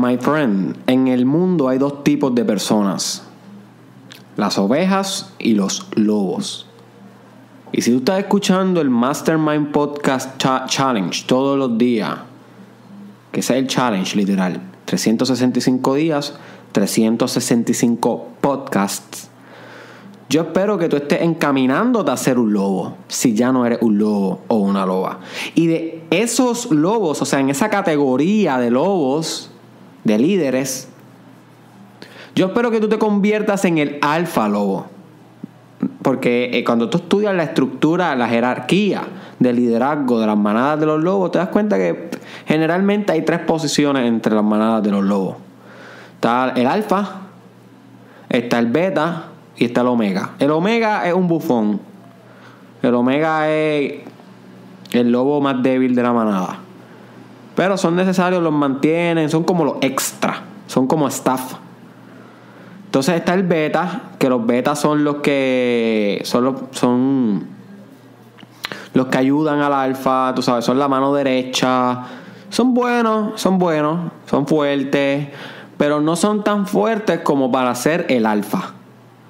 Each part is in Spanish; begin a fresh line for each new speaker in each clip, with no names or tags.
My friend, en el mundo hay dos tipos de personas. Las ovejas y los lobos. Y si tú estás escuchando el Mastermind Podcast Challenge todos los días, que es el challenge literal, 365 días, 365 podcasts, yo espero que tú estés encaminándote a ser un lobo, si ya no eres un lobo o una loba. Y de esos lobos, o sea, en esa categoría de lobos, de líderes, yo espero que tú te conviertas en el alfa lobo. Porque eh, cuando tú estudias la estructura, la jerarquía del liderazgo de las manadas de los lobos, te das cuenta que generalmente hay tres posiciones entre las manadas de los lobos. Está el alfa, está el beta y está el omega. El omega es un bufón. El omega es el lobo más débil de la manada. Pero son necesarios, los mantienen, son como los extra, son como staff. Entonces está el beta, que los betas son los que son los, son los que ayudan al alfa, tú sabes, son la mano derecha. Son buenos, son buenos, son fuertes, pero no son tan fuertes como para ser el alfa.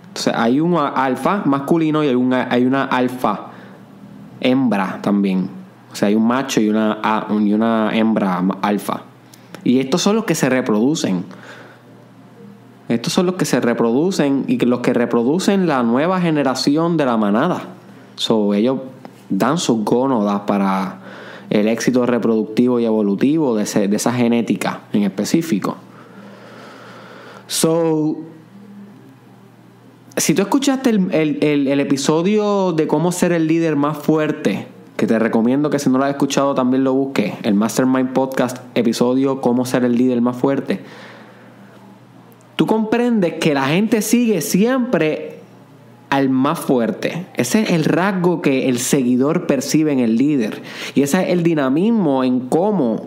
Entonces hay un alfa masculino y hay una, hay una alfa hembra también. O sea, hay un macho y una, y una hembra alfa. Y estos son los que se reproducen. Estos son los que se reproducen y los que reproducen la nueva generación de la manada. So, ellos dan sus gónodas para el éxito reproductivo y evolutivo de, esa genética en específico. So, si tú escuchaste el, episodio de cómo ser el líder más fuerte, que te recomiendo que si no lo has escuchado también lo busques, el Mastermind Podcast, episodio Cómo ser el líder más fuerte, tú comprendes que la gente sigue siempre al más fuerte. Ese es el rasgo que el seguidor percibe en el líder. Y ese es el dinamismo en cómo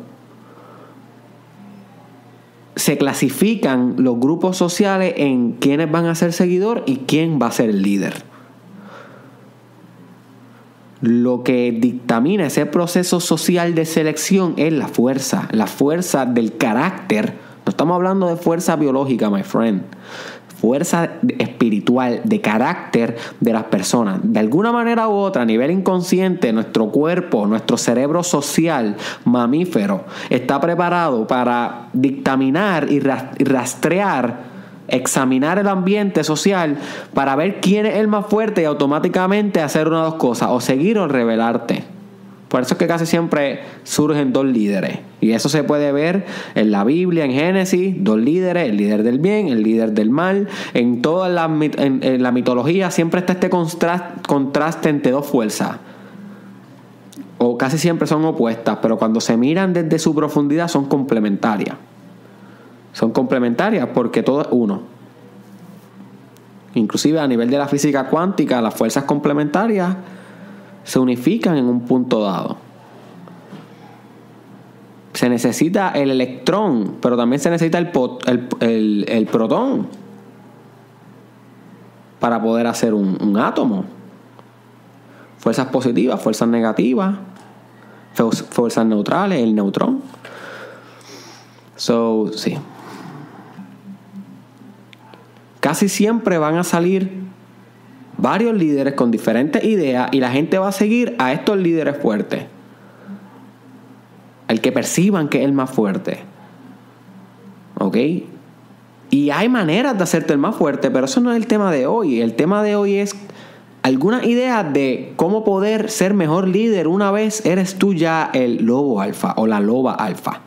se clasifican los grupos sociales en quiénes van a ser seguidor y quién va a ser el líder. Lo que dictamina ese proceso social de selección es la fuerza, la fuerza del carácter. No estamos hablando de fuerza biológica, my friend fuerza espiritual, de carácter de las personas. De alguna manera u otra, a nivel inconsciente, nuestro cuerpo, nuestro cerebro social, mamífero, está preparado para dictaminar y rastrear examinar el ambiente social para ver quién es el más fuerte y automáticamente hacer una de dos cosas, o seguir o revelarte. Por eso es que casi siempre surgen dos líderes. Y eso se puede ver en la Biblia, en Génesis, dos líderes, el líder del bien, el líder del mal. En toda la, en, la mitología siempre está este contraste entre dos fuerzas. O casi siempre son opuestas, pero cuando se miran desde su profundidad son complementarias. Son complementarias porque todo es uno. Inclusive a nivel de la física cuántica, las fuerzas complementarias se unifican en un punto dado. Se necesita el electrón, pero también se necesita el, el, protón para poder hacer un, átomo. Fuerzas positivas, fuerzas negativas, fuerzas neutrales, el neutrón. So, sí. Casi siempre van a salir varios líderes con diferentes ideas y la gente va a seguir a estos líderes fuertes. El que perciban que es el más fuerte. ¿Ok? Y hay maneras de hacerte el más fuerte, pero eso no es el tema de hoy. El tema de hoy es algunas ideas de cómo poder ser mejor líder una vez eres tú ya el lobo alfa o la loba alfa.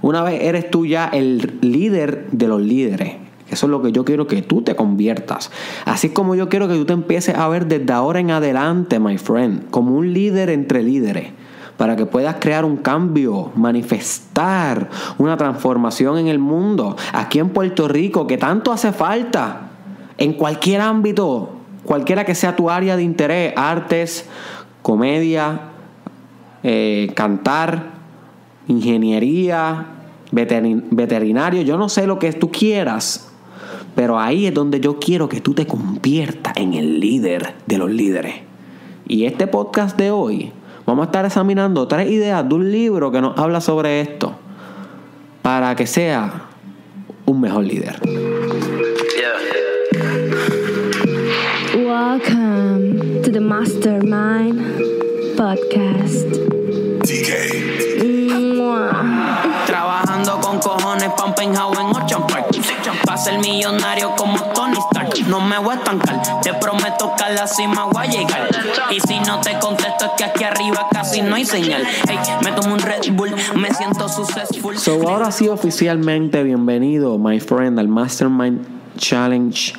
Una vez eres tú ya el líder de los líderes. Eso es lo que yo quiero que tú te conviertas. Así como yo quiero que tú te empieces a ver desde ahora en adelante, my friend, como un líder entre líderes para que puedas crear un cambio, manifestar una transformación en el mundo, aquí en Puerto Rico, que tanto hace falta, en cualquier ámbito, cualquiera que sea tu área de interés, artes, comedia, eh, cantar, ingeniería, veterinario, yo no sé lo que tú quieras, pero ahí es donde yo quiero que tú te conviertas en el líder de los líderes. Y este podcast de hoy, vamos a estar examinando tres ideas de un libro que nos habla sobre esto. para que sea un mejor líder.
Welcome to the Mastermind Podcast.
Ser millonario como Tony Stark. No me voy a estancar Te prometo que a la cima voy a llegar. Y si no te contesto es que aquí arriba casi no hay señal. Hey, me tomo un Red Bull Me siento successful.
So, ahora sí, oficialmente, bienvenido, my friend, al Mastermind Challenge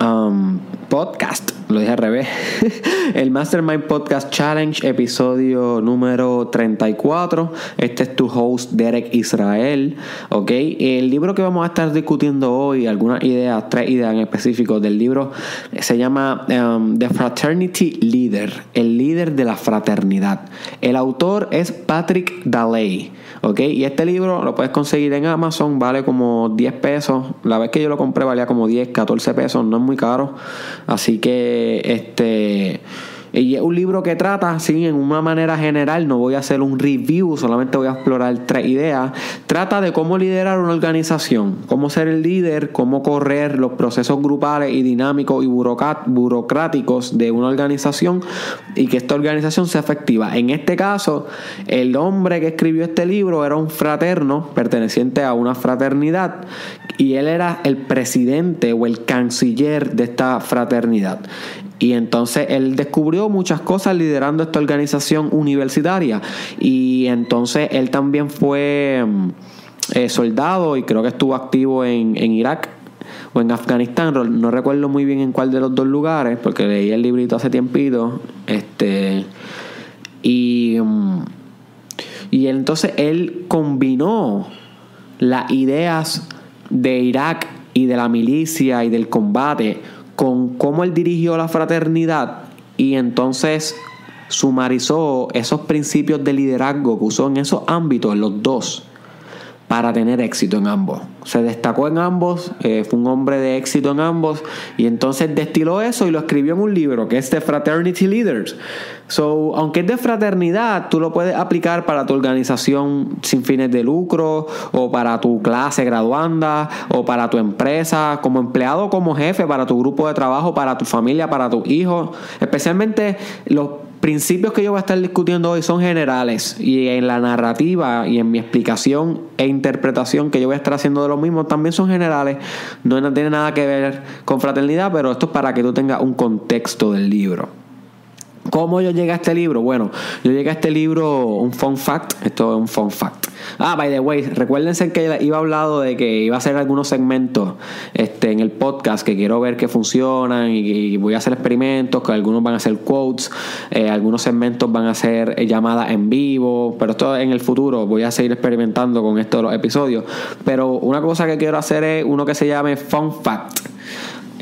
um, Podcast. Lo dije al revés. El Mastermind Podcast Challenge, episodio número 34. Este es tu host, Derek Israel. Ok. El libro que vamos a estar discutiendo hoy, algunas ideas, tres ideas en específico del libro, se llama um, The Fraternity Leader, el líder de la fraternidad. El autor es Patrick Daley. ¿ok? Y este libro lo puedes conseguir en Amazon, vale como 10 pesos. La vez que yo lo compré valía como 10, 14 pesos, no es muy caro. Así que, este... Y es un libro que trata, sí, en una manera general, no voy a hacer un review, solamente voy a explorar tres ideas. Trata de cómo liderar una organización, cómo ser el líder, cómo correr los procesos grupales y dinámicos y burocráticos de una organización y que esta organización sea efectiva. En este caso, el hombre que escribió este libro era un fraterno perteneciente a una fraternidad y él era el presidente o el canciller de esta fraternidad. Y entonces él descubrió muchas cosas liderando esta organización universitaria. Y entonces él también fue mm, eh, soldado y creo que estuvo activo en, en Irak o en Afganistán. No- recuerdo muy bien en cuál de los dos lugares, porque leí el librito hace tiempito. Este. Y. mm, y entonces él combinó las ideas de Irak y de la milicia y del combate con cómo él dirigió la fraternidad y entonces sumarizó esos principios de liderazgo que usó en esos ámbitos, en los dos, para tener éxito en ambos. Se destacó en ambos, eh, fue un hombre de éxito en ambos y entonces destiló eso y lo escribió en un libro que es The Fraternity Leaders. So, aunque es de fraternidad, tú lo puedes aplicar para tu organización sin fines de lucro o para tu clase graduanda o para tu empresa, como empleado, como jefe, para tu grupo de trabajo, para tu familia, para tus hijos. Especialmente los principios que yo voy a estar discutiendo hoy son generales y en la narrativa y en mi explicación e interpretación que yo voy a estar haciendo de lo mismo también son generales. No no tiene nada que ver con fraternidad, pero esto es para que tú tengas un contexto del libro. ¿Cómo yo llegué a este libro? Bueno, yo llegué a este libro, un fun fact, esto es un fun fact. Ah, by the way, recuérdense que iba hablado de que iba a hacer algunos segmentos este, en el podcast que quiero ver que funcionan y, y voy a hacer experimentos, que algunos van a hacer quotes, eh, algunos segmentos van a ser eh, llamadas en vivo, pero esto en el futuro voy a seguir experimentando con esto de los episodios. Pero una cosa que quiero hacer es uno que se llame fun fact.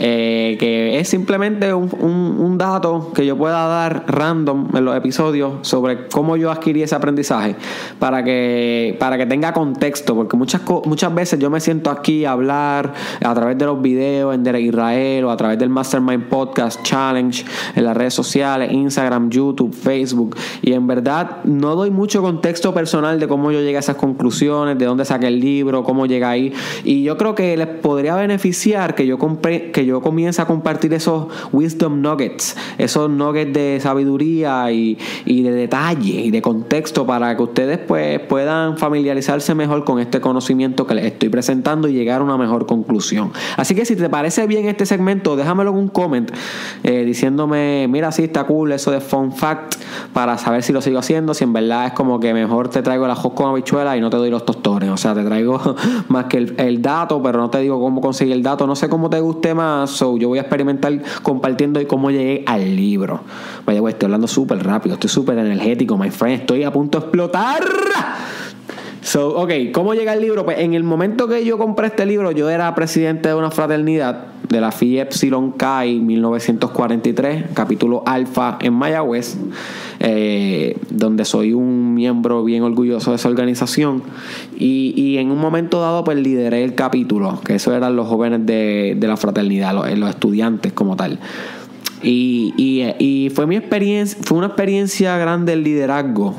Eh, que es simplemente un, un- un dato que yo pueda dar random en los episodios sobre cómo yo adquirí ese aprendizaje para que, para que tenga contexto, porque muchas, muchas veces yo me siento aquí a hablar a través de los videos en Derek Israel o a través del Mastermind Podcast Challenge en las redes sociales, Instagram, YouTube, Facebook, y en verdad no doy mucho contexto personal de cómo yo llegué a esas conclusiones, de dónde saqué el libro, cómo llegué ahí, y yo creo que les podría beneficiar que yo compre, que yo comience a compartir esos wisdom nuggets, esos nuggets de sabiduría y, y de detalle y de contexto para que ustedes pues puedan familiarizarse mejor con este conocimiento que les estoy presentando y llegar a una mejor conclusión. Así que si te parece bien este segmento, déjamelo en un comment eh, diciéndome, mira, sí está cool eso de fun fact para saber si lo sigo haciendo, si en verdad es como que mejor te traigo la hot con habichuela y no te doy los tostones, o sea, te traigo más que el dato, pero no te digo cómo conseguir el dato, no sé cómo te guste más, so yo voy a experimentar compartiendo cómo llegué al libro. Vaya, güey, estoy hablando súper rápido, estoy súper energético, my friend, estoy a punto de explotar. So, ok, ¿cómo llega el libro? Pues en el momento que yo compré este libro, yo era presidente de una fraternidad de la Phi Epsilon Chi 1943, capítulo Alfa en Mayagüez, eh, donde soy un miembro bien orgulloso de esa organización. Y, en un momento dado, pues lideré el capítulo, que eso eran los jóvenes de, de la fraternidad, los, estudiantes como tal. Y, y fue mi experiencia, fue una experiencia grande el liderazgo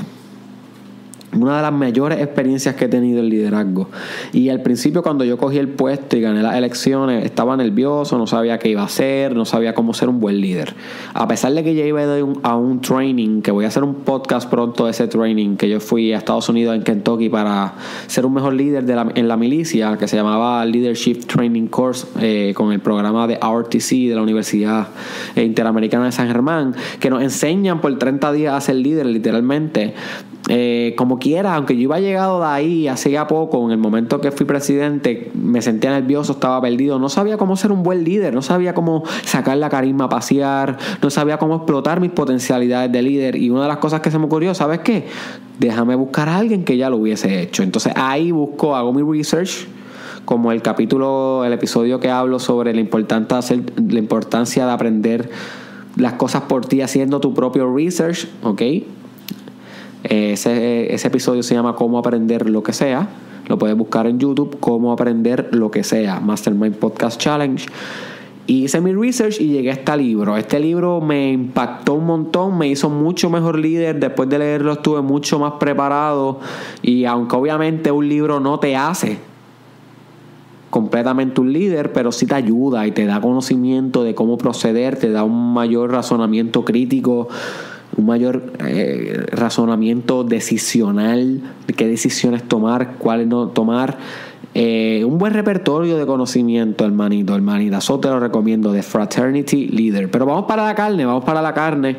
una de las mayores experiencias que he tenido en liderazgo. Y al principio cuando yo cogí el puesto y gané las elecciones, estaba nervioso, no sabía qué iba a hacer, no sabía cómo ser un buen líder. A pesar de que ya iba a un, training, que voy a hacer un podcast pronto de ese training, que yo fui a Estados Unidos, en Kentucky, para ser un mejor líder en la milicia, que se llamaba Leadership Training Course, eh, con el programa de RTC de la Universidad Interamericana de San Germán, que nos enseñan por 30 días a ser líder, literalmente. Eh, como quiera, aunque yo iba llegado de ahí hacía poco, en el momento que fui presidente, me sentía nervioso, estaba perdido, no sabía cómo ser un buen líder, no sabía cómo sacar la carisma pasear, no sabía cómo explotar mis potencialidades de líder. Y una de las cosas que se me ocurrió, ¿sabes qué? Déjame buscar a alguien que ya lo hubiese hecho. Entonces ahí busco, hago mi research como el capítulo, el episodio que hablo sobre la importancia, la importancia de aprender las cosas por ti haciendo tu propio research, ¿ok? Ese, ese episodio se llama Cómo aprender lo que sea. Lo puedes buscar en YouTube, Cómo aprender lo que sea, Mastermind Podcast Challenge. Y hice mi research y llegué a este libro. Este libro me impactó un montón, me hizo mucho mejor líder. Después de leerlo estuve mucho más preparado. Y aunque obviamente un libro no te hace completamente un líder, pero sí te ayuda y te da conocimiento de cómo proceder, te da un mayor razonamiento crítico un mayor eh, razonamiento decisional de qué decisiones tomar, cuáles no tomar. Eh, un buen repertorio de conocimiento, hermanito, hermanita. Eso te lo recomiendo, de Fraternity Leader. Pero vamos para la carne, vamos para la carne.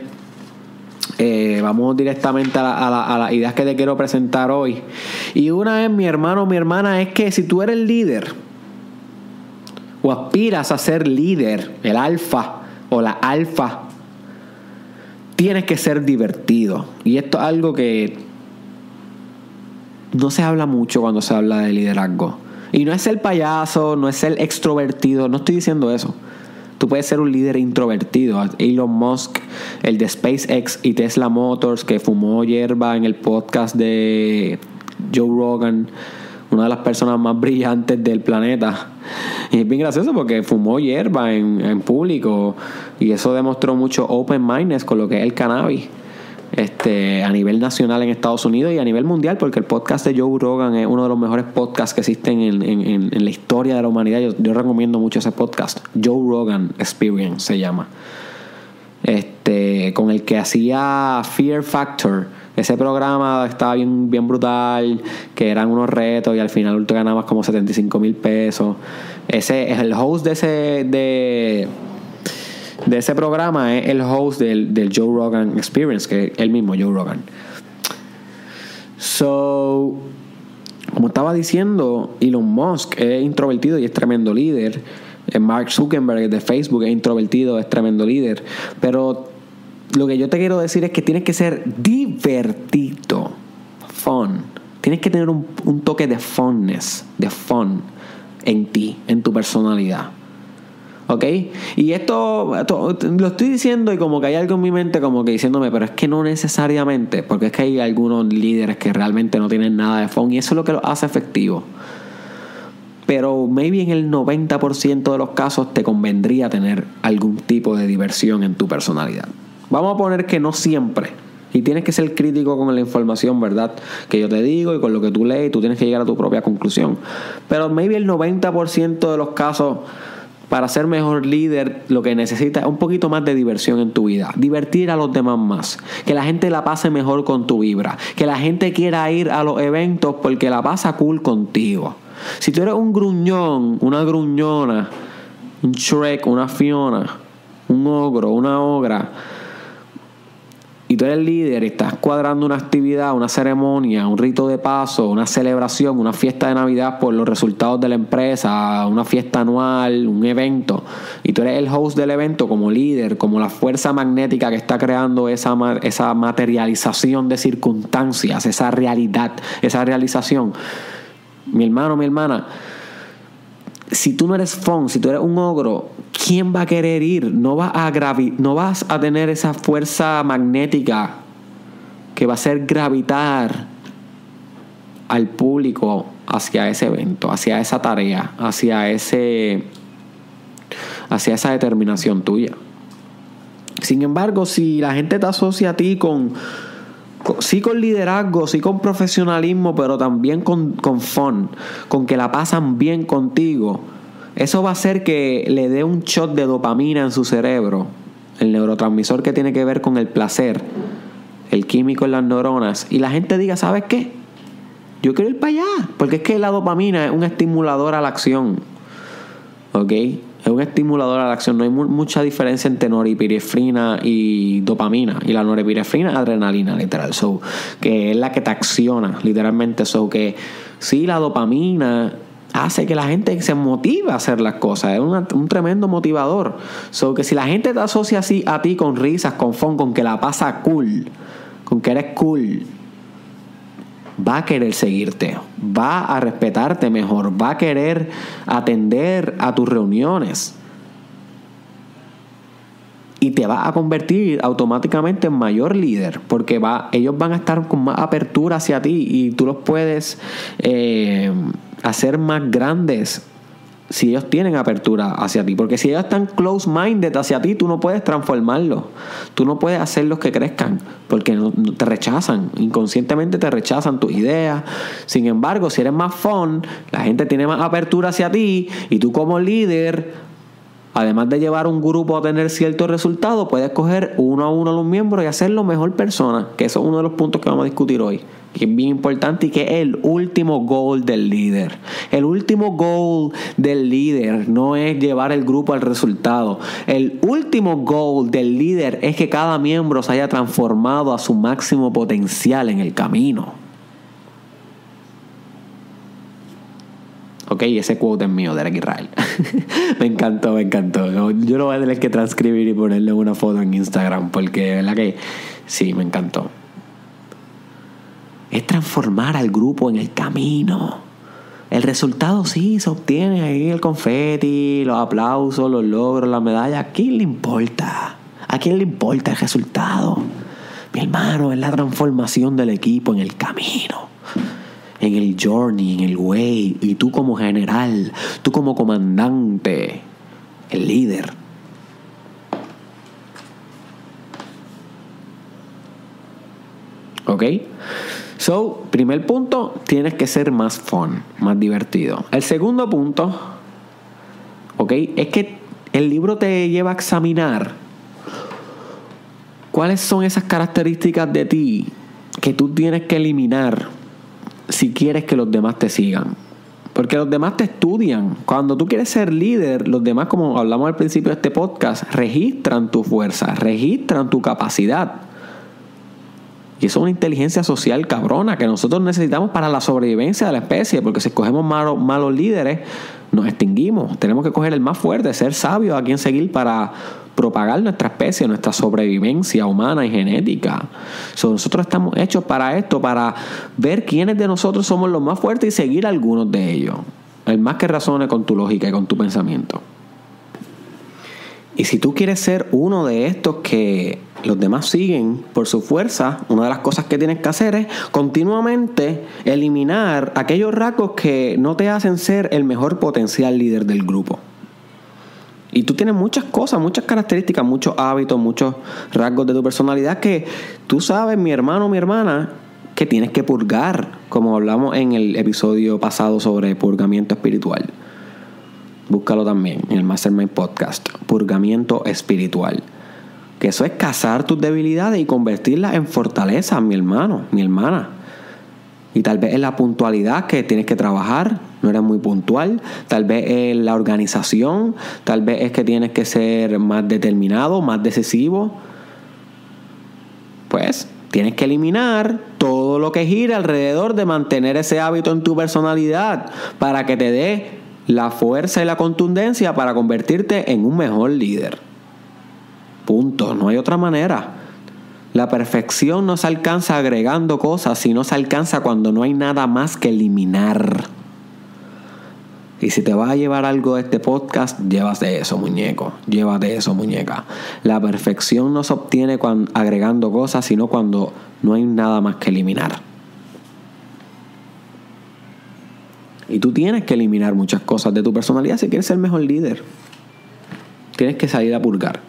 Eh, vamos directamente a, a las ideas que te quiero presentar hoy. Y una es, mi hermano, mi hermana, es que si tú eres líder o aspiras a ser líder, el alfa o la alfa tienes que ser divertido. Y esto es algo que no se habla mucho cuando se habla de liderazgo. Y no es el payaso, no es el extrovertido, no estoy diciendo eso. Tú puedes ser un líder introvertido. Elon Musk, el de SpaceX y Tesla Motors, que fumó hierba en el podcast de Joe Rogan, una de las personas más brillantes del planeta. Y es bien gracioso porque fumó hierba en, en público y eso demostró mucho open mindedness con lo que es el cannabis. Este, a nivel nacional en Estados Unidos y a nivel mundial, porque el podcast de Joe Rogan es uno de los mejores podcasts que existen en, en, en la historia de la humanidad. Yo, yo, recomiendo mucho ese podcast. Joe Rogan Experience se llama. Este, con el que hacía Fear Factor ese programa estaba bien, bien brutal, que eran unos retos y al final tú ganabas como 75 mil pesos. Ese es el host de ese de, de ese programa, es el host del, del Joe Rogan Experience, que es el mismo Joe Rogan. So, como estaba diciendo, Elon Musk es introvertido y es tremendo líder. Eh, Mark Zuckerberg de Facebook es introvertido, es tremendo líder. Pero lo que yo te quiero decir es que tienes que ser divertido, fun. Tienes que tener un, toque de funness, de fun en ti, en tu personalidad. ¿Ok? Y esto, lo estoy diciendo y como que hay algo en mi mente como que diciéndome, pero es que no necesariamente, porque es que hay algunos líderes que realmente no tienen nada de fun y eso es lo que lo hace efectivo. Pero maybe en el 90% de los casos te convendría tener algún tipo de diversión en tu personalidad. Vamos a poner que no siempre. Y tienes que ser crítico con la información, ¿verdad? Que yo te digo y con lo que tú lees, tú tienes que llegar a tu propia conclusión. Pero maybe el 90% de los casos, para ser mejor líder, lo que necesitas es un poquito más de diversión en tu vida. Divertir a los demás más. Que la gente la pase mejor con tu vibra. Que la gente quiera ir a los eventos porque la pasa cool contigo. Si tú eres un gruñón, una gruñona, un Shrek, una Fiona, un ogro, una ogra y tú eres líder y estás cuadrando una actividad, una ceremonia, un rito de paso, una celebración, una fiesta de Navidad por los resultados de la empresa, una fiesta anual, un evento, y tú eres el host del evento como líder, como la fuerza magnética que está creando esa, esa materialización de circunstancias, esa realidad, esa realización. Mi hermano, mi hermana, si tú no eres fun, si tú eres un ogro, ¿quién va a querer ir? No, va a no vas a tener esa fuerza magnética que va a hacer gravitar al público hacia ese evento, hacia esa tarea, hacia ese hacia esa determinación tuya. Sin embargo, si la gente te asocia a ti con co- sí con liderazgo, sí con profesionalismo, pero también con, con fun, con que la pasan bien contigo, eso va a hacer que le dé un shot de dopamina en su cerebro, el neurotransmisor que tiene que ver con el placer, el químico en las neuronas, y la gente diga, ¿sabes qué? Yo quiero ir para allá, porque es que la dopamina es un estimulador a la acción. ¿Ok? Es un estimulador a la acción. No hay mu- mucha diferencia entre norepinefrina y dopamina. Y la norepinefrina es adrenalina, literal. So, que es la que te acciona, literalmente. So, que sí, la dopamina hace que la gente se motive a hacer las cosas. Es una- un tremendo motivador. So, que si la gente te asocia así a ti con risas, con fun, con que la pasa cool, con que eres cool, va a querer seguirte, va a respetarte mejor, va a querer atender a tus reuniones. Y te va a convertir automáticamente en mayor líder, porque va, ellos van a estar con más apertura hacia ti y tú los puedes eh, hacer más grandes si ellos tienen apertura hacia ti. Porque si ellos están close-minded hacia ti, tú no puedes transformarlos. Tú no puedes hacerlos que crezcan. Porque te rechazan. Inconscientemente te rechazan tus ideas. Sin embargo, si eres más fun, la gente tiene más apertura hacia ti. Y tú como líder, además de llevar un grupo a tener ciertos resultados, puedes coger uno a uno a los miembros y hacerlo mejor persona. Que eso es uno de los puntos que vamos a discutir hoy. Que es bien importante y que es el último goal del líder. El último goal del líder no es llevar el grupo al resultado. El último goal del líder es que cada miembro se haya transformado a su máximo potencial en el camino. Ok, ese quote es mío, Derek Israel. me encantó, me encantó. Yo lo voy a tener que transcribir y ponerle una foto en Instagram porque verdad que sí, me encantó. Es transformar al grupo en el camino. El resultado sí se obtiene ahí, el confeti, los aplausos, los logros, la medalla. ¿A quién le importa? ¿A quién le importa el resultado? Mi hermano, es la transformación del equipo en el camino en el journey, en el way, y tú como general, tú como comandante, el líder. ¿Ok? So, primer punto, tienes que ser más fun, más divertido. El segundo punto, ¿ok? Es que el libro te lleva a examinar cuáles son esas características de ti que tú tienes que eliminar si quieres que los demás te sigan. Porque los demás te estudian. Cuando tú quieres ser líder, los demás, como hablamos al principio de este podcast, registran tu fuerza, registran tu capacidad. Y eso es una inteligencia social cabrona que nosotros necesitamos para la sobrevivencia de la especie, porque si escogemos malos, líderes, nos extinguimos. Tenemos que coger el más fuerte, ser sabios a quien seguir para propagar nuestra especie, nuestra sobrevivencia humana y genética. So, nosotros estamos hechos para esto, para ver quiénes de nosotros somos los más fuertes y seguir algunos de ellos. El más que razone con tu lógica y con tu pensamiento. Y si tú quieres ser uno de estos que los demás siguen por su fuerza, una de las cosas que tienes que hacer es continuamente eliminar aquellos rasgos que no te hacen ser el mejor potencial líder del grupo. Y tú tienes muchas cosas, muchas características, muchos hábitos, muchos rasgos de tu personalidad que tú sabes, mi hermano, mi hermana, que tienes que purgar, como hablamos en el episodio pasado sobre purgamiento espiritual. Búscalo también en el Mastermind Podcast. Purgamiento espiritual. Que eso es cazar tus debilidades y convertirlas en fortaleza, mi hermano, mi hermana. Y tal vez es la puntualidad que tienes que trabajar, no eres muy puntual. Tal vez es la organización, tal vez es que tienes que ser más determinado, más decisivo. Pues tienes que eliminar todo lo que gira alrededor de mantener ese hábito en tu personalidad para que te dé la fuerza y la contundencia para convertirte en un mejor líder. Punto, no hay otra manera. La perfección no se alcanza agregando cosas, sino se alcanza cuando no hay nada más que eliminar. Y si te vas a llevar algo de este podcast, llévate eso, muñeco. Llévate eso, muñeca. La perfección no se obtiene agregando cosas, sino cuando no hay nada más que eliminar. Y tú tienes que eliminar muchas cosas de tu personalidad si quieres ser mejor líder. Tienes que salir a purgar.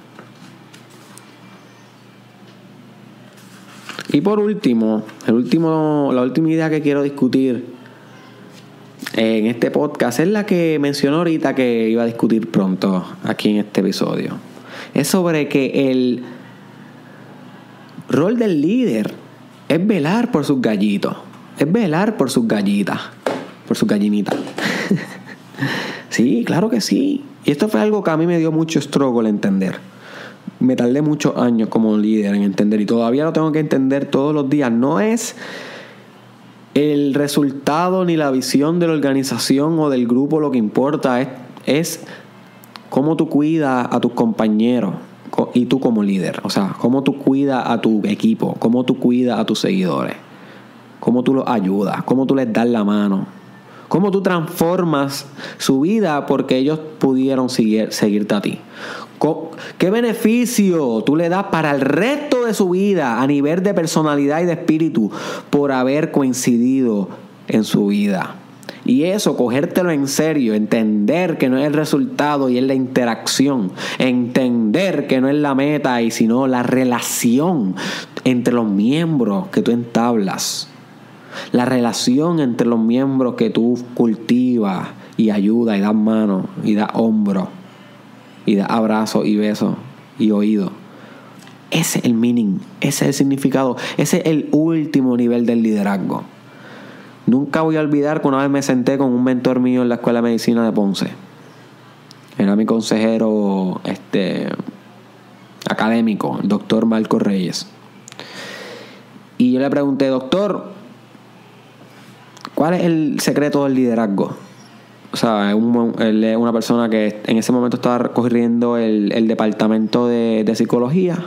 Y por último, el último, la última idea que quiero discutir en este podcast es la que mencionó ahorita que iba a discutir pronto aquí en este episodio. Es sobre que el rol del líder es velar por sus gallitos, es velar por sus gallitas, por sus gallinitas. sí, claro que sí. Y esto fue algo que a mí me dio mucho struggle entender. Me tardé muchos años como líder en entender y todavía lo tengo que entender todos los días. No es el resultado ni la visión de la organización o del grupo lo que importa, es, es cómo tú cuidas a tus compañeros y tú como líder. O sea, cómo tú cuidas a tu equipo, cómo tú cuidas a tus seguidores, cómo tú los ayudas, cómo tú les das la mano, cómo tú transformas su vida porque ellos pudieron seguir, seguirte a ti. ¿Qué beneficio tú le das para el resto de su vida a nivel de personalidad y de espíritu por haber coincidido en su vida? Y eso, cogértelo en serio, entender que no es el resultado y es la interacción, entender que no es la meta y sino la relación entre los miembros que tú entablas, la relación entre los miembros que tú cultivas y ayudas y das mano y das hombro y das abrazo y beso y oído. Ese es el meaning, ese es el significado, ese es el último nivel del liderazgo. Nunca voy a olvidar que una vez me senté con un mentor mío en la Escuela de Medicina de Ponce. Era mi consejero este, académico, el doctor Marco Reyes. Y yo le pregunté, doctor, ¿cuál es el secreto del liderazgo? O sea, él es una persona que en ese momento estaba corriendo el, departamento de, de psicología.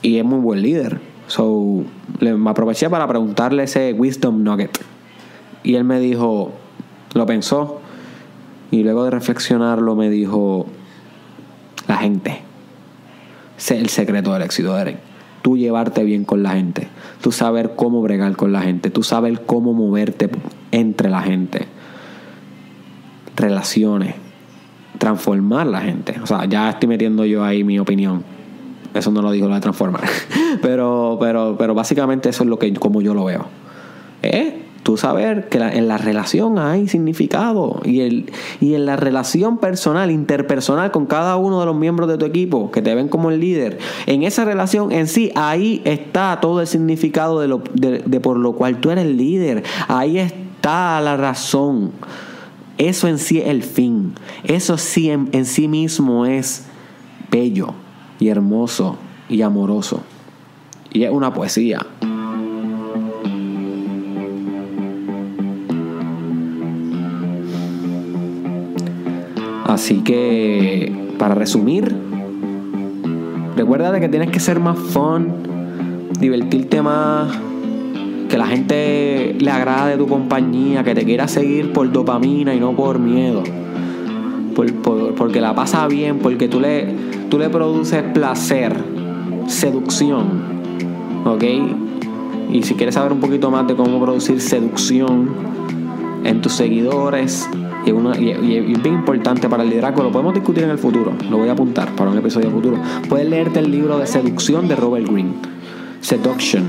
Y es muy buen líder. So, me aproveché para preguntarle ese wisdom nugget. Y él me dijo, lo pensó, y luego de reflexionarlo me dijo, la gente. Es el secreto del éxito, Derek. Tú llevarte bien con la gente. Tú saber cómo bregar con la gente. Tú saber cómo moverte entre la gente. Relaciones. Transformar la gente. O sea, ya estoy metiendo yo ahí mi opinión eso no lo dijo la de Transformer. pero, pero, pero básicamente eso es lo que como yo lo veo. ¿Eh? Tú saber que en la relación hay significado y, el, y en la relación personal, interpersonal con cada uno de los miembros de tu equipo que te ven como el líder, en esa relación en sí, ahí está todo el significado de, lo, de, por lo cual tú eres el líder. Ahí está la razón. Eso en sí es el fin. Eso sí en sí mismo es bello y hermoso y amoroso. Y es una poesía. Así que, para resumir, recuerda que tienes que ser más fun, divertirte más, que la gente le agrade tu compañía, que te quiera seguir por dopamina y no por miedo. porque la pasa bien, porque tú le, tú le produces placer, seducción, ¿ok? Y si quieres saber un poquito más de cómo producir seducción en tus seguidores, y, es bien importante para el liderazgo, lo podemos discutir en el futuro, lo voy a apuntar para un episodio futuro. Puedes leerte el libro de seducción de Robert Greene, Seduction.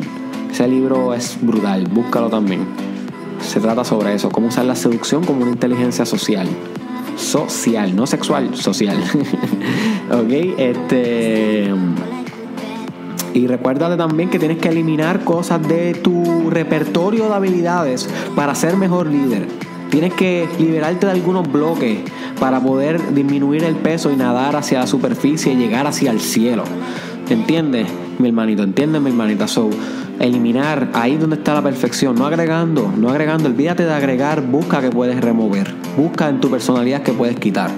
Ese libro es brutal, búscalo también. Se trata sobre eso, cómo usar la seducción como una inteligencia social social, no sexual, social. ok, este. Y recuérdate también que tienes que eliminar cosas de tu repertorio de habilidades para ser mejor líder. Tienes que liberarte de algunos bloques para poder disminuir el peso y nadar hacia la superficie y llegar hacia el cielo. ¿Entiendes, mi hermanito? ¿Entiendes, mi hermanita? So, eliminar ahí donde está la perfección, no agregando, no agregando, olvídate de agregar, busca que puedes remover, busca en tu personalidad que puedes quitar.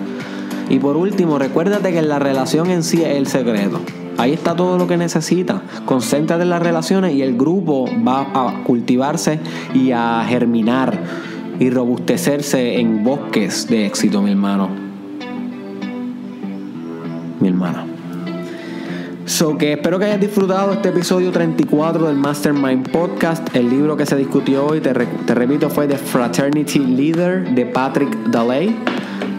Y por último, recuérdate que la relación en sí es el secreto. Ahí está todo lo que necesitas. Concéntrate en las relaciones y el grupo va a cultivarse y a germinar y robustecerse en bosques de éxito, mi hermano. Mi hermana. So que espero que hayas disfrutado este episodio 34 del Mastermind Podcast. El libro que se discutió hoy, te, repito, fue The Fraternity Leader de Patrick Daley.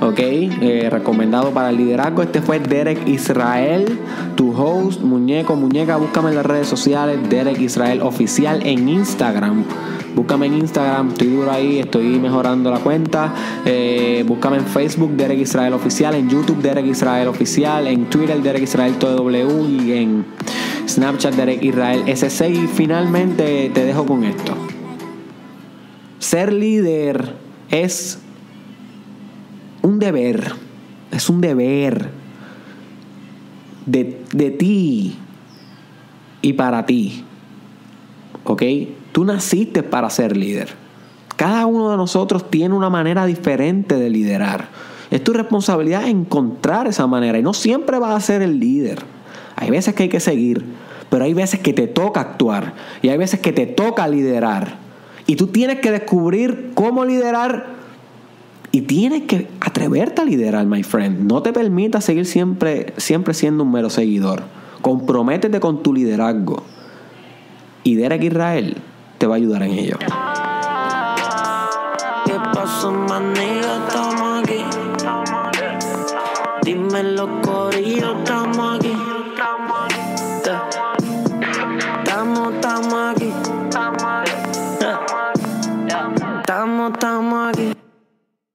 Ok, eh, recomendado para el liderazgo. Este fue Derek Israel, tu host, muñeco, muñeca. Búscame en las redes sociales, Derek Israel Oficial en Instagram. Búscame en Instagram, estoy duro ahí, estoy mejorando la cuenta. Eh, búscame en Facebook, Derek Israel Oficial, en YouTube, Derek Israel Oficial, en Twitter, Derek Israel TW y en Snapchat, Derek Israel SC. Y finalmente te dejo con esto. Ser líder es un deber, es un deber de, de ti y para ti. ¿Ok? Tú naciste para ser líder. Cada uno de nosotros tiene una manera diferente de liderar. Es tu responsabilidad encontrar esa manera y no siempre vas a ser el líder. Hay veces que hay que seguir, pero hay veces que te toca actuar y hay veces que te toca liderar. Y tú tienes que descubrir cómo liderar y tienes que atreverte a liderar, my friend. No te permitas seguir siempre, siempre siendo un mero seguidor. Comprométete con tu liderazgo. Y Derek Israel te va a ayudar en ello.
¿Qué pasó, maniga? Estamos